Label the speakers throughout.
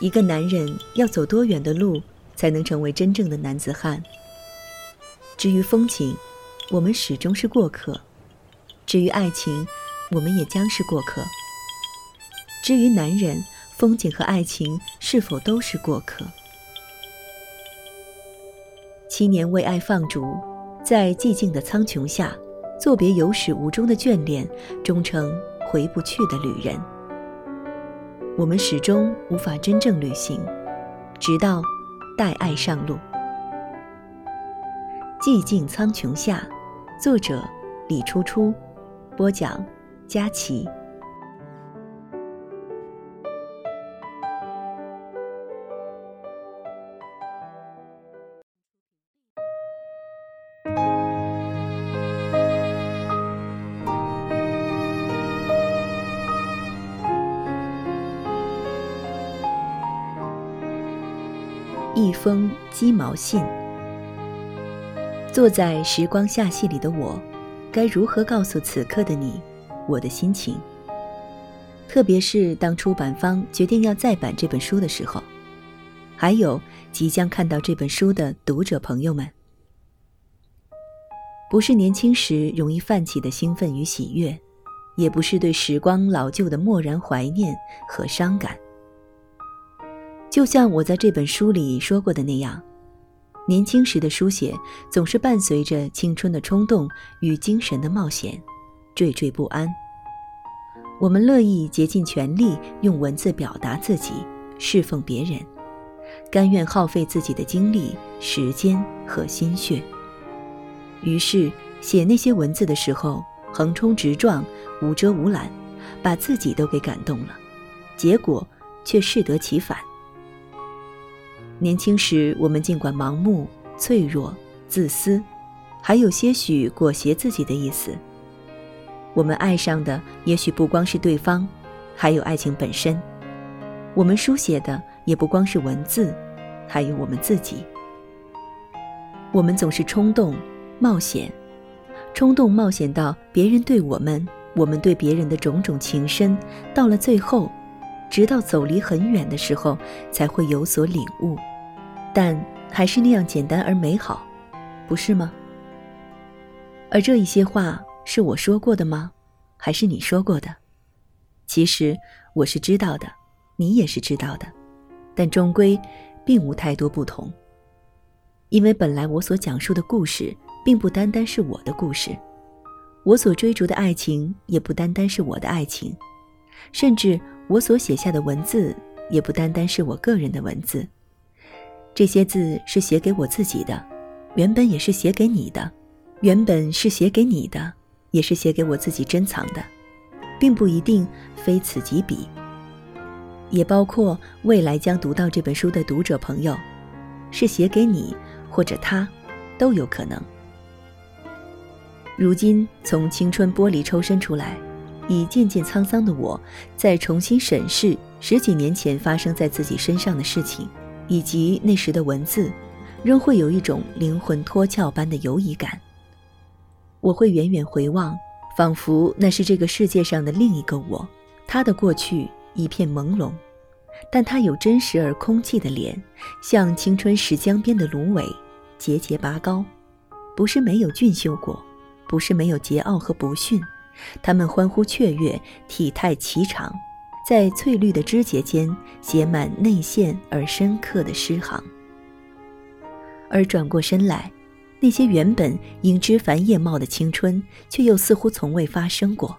Speaker 1: 一个男人要走多远的路才能成为真正的男子汉？至于风景，我们始终是过客；至于爱情，我们也将是过客。至于男人，风景和爱情是否都是过客？七年为爱放逐，在寂静的苍穹下，作别有始无终的眷恋，终成回不去的旅人。我们始终无法真正旅行，直到带爱上路。寂静苍穹下，作者李初初，播讲佳琪。一封鸡毛信。坐在时光下戏里的我，该如何告诉此刻的你我的心情？特别是当出版方决定要再版这本书的时候，还有即将看到这本书的读者朋友们，不是年轻时容易泛起的兴奋与喜悦，也不是对时光老旧的漠然怀念和伤感。就像我在这本书里说过的那样，年轻时的书写总是伴随着青春的冲动与精神的冒险，惴惴不安。我们乐意竭尽全力用文字表达自己，侍奉别人，甘愿耗费自己的精力、时间和心血。于是，写那些文字的时候，横冲直撞、无遮无拦，把自己都给感动了，结果却适得其反。年轻时，我们尽管盲目、脆弱、自私，还有些许裹挟自己的意思。我们爱上的也许不光是对方，还有爱情本身。我们书写的也不光是文字，还有我们自己。我们总是冲动、冒险，冲动冒险到别人对我们，我们对别人的种种情深，到了最后。直到走离很远的时候，才会有所领悟，但还是那样简单而美好，不是吗？而这一些话是我说过的吗？还是你说过的？其实我是知道的，你也是知道的，但终归并无太多不同。因为本来我所讲述的故事，并不单单是我的故事，我所追逐的爱情，也不单单是我的爱情，甚至。我所写下的文字，也不单单是我个人的文字。这些字是写给我自己的，原本也是写给你的，原本是写给你的，也是写给我自己珍藏的，并不一定非此即彼。也包括未来将读到这本书的读者朋友，是写给你或者他，都有可能。如今从青春玻璃抽身出来。已渐渐沧桑的我，再重新审视十几年前发生在自己身上的事情，以及那时的文字，仍会有一种灵魂脱壳般的游移感。我会远远回望，仿佛那是这个世界上的另一个我。他的过去一片朦胧，但他有真实而空寂的脸，像青春时江边的芦苇，节节拔高，不是没有俊秀过，不是没有桀骜和不驯。他们欢呼雀跃，体态颀长，在翠绿的枝节间写满内陷而深刻的诗行。而转过身来，那些原本应枝繁叶茂的青春，却又似乎从未发生过。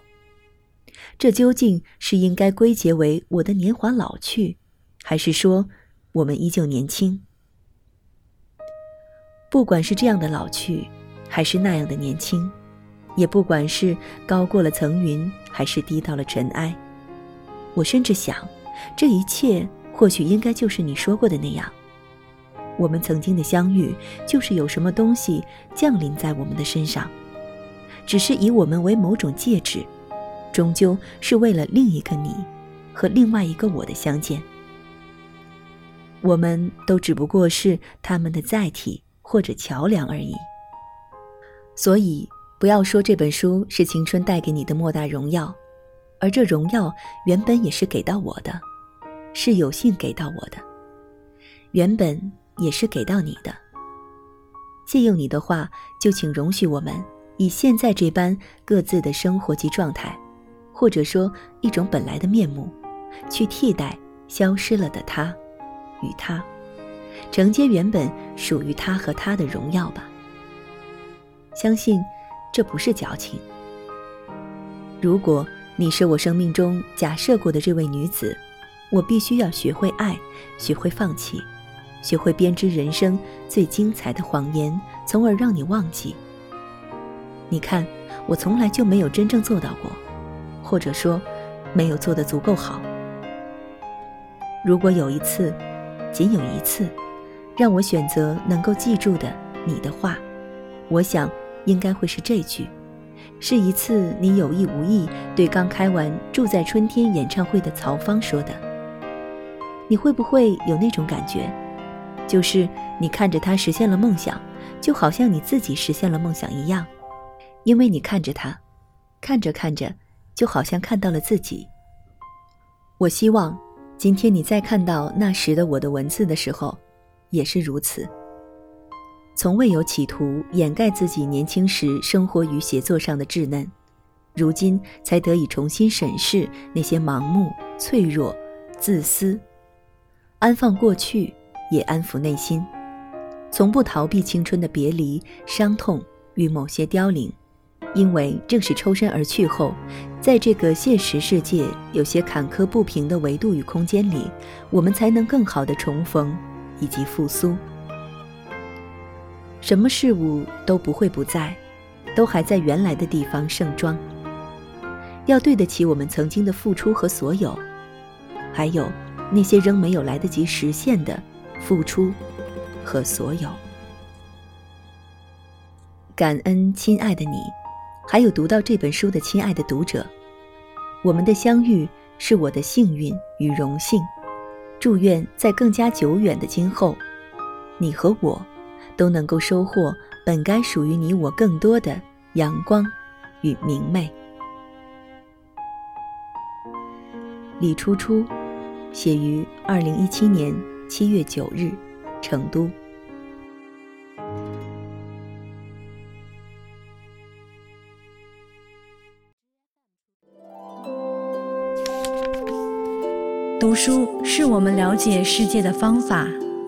Speaker 1: 这究竟是应该归结为我的年华老去，还是说我们依旧年轻？不管是这样的老去，还是那样的年轻。也不管是高过了层云，还是低到了尘埃，我甚至想，这一切或许应该就是你说过的那样。我们曾经的相遇，就是有什么东西降临在我们的身上，只是以我们为某种介质，终究是为了另一个你和另外一个我的相见。我们都只不过是他们的载体或者桥梁而已。所以。不要说这本书是青春带给你的莫大荣耀，而这荣耀原本也是给到我的。是有幸给到我的，原本也是给到你的。借用你的话，就请容许我们以现在这般各自的生活及状态，或者说一种本来的面目，去替代消失了的他与他，承接原本属于他和他的荣耀吧。相信这不是矫情。如果你是我生命中假设过的这位女子，我必须要学会爱，学会放弃。学会编织人生最精彩的谎言，从而让你忘记。你看，我从来就没有真正做到过，或者说，没有做得足够好。如果有一次，仅有一次，让我选择能够记住的你的话，我想应该会是这句：是一次你有意无意对刚开完《住在春天》演唱会的曹芳说的。你会不会有那种感觉？就是你看着他实现了梦想，就好像你自己实现了梦想一样，因为你看着他，看着看着，就好像看到了自己。我希望今天你再看到那时的我的文字的时候，也是如此。从未有企图掩盖自己年轻时生活与写作上的稚嫩，如今才得以重新审视那些盲目、脆弱、自私，安放过去。也安抚内心，从不逃避青春的别离、伤痛与某些凋零，因为正是抽身而去后，在这个现实世界有些坎坷不平的维度与空间里，我们才能更好的重逢以及复苏。什么事物都不会不在，都还在原来的地方盛装。要对得起我们曾经的付出和所有，还有那些仍没有来得及实现的。付出和所有，感恩亲爱的你，还有读到这本书的亲爱的读者，我们的相遇是我的幸运与荣幸。祝愿在更加久远的今后，你和我都能够收获本该属于你我更多的阳光与明媚。李初初，写于二零一七年。七月九日，成都。
Speaker 2: 读书是我们了解世界的方法，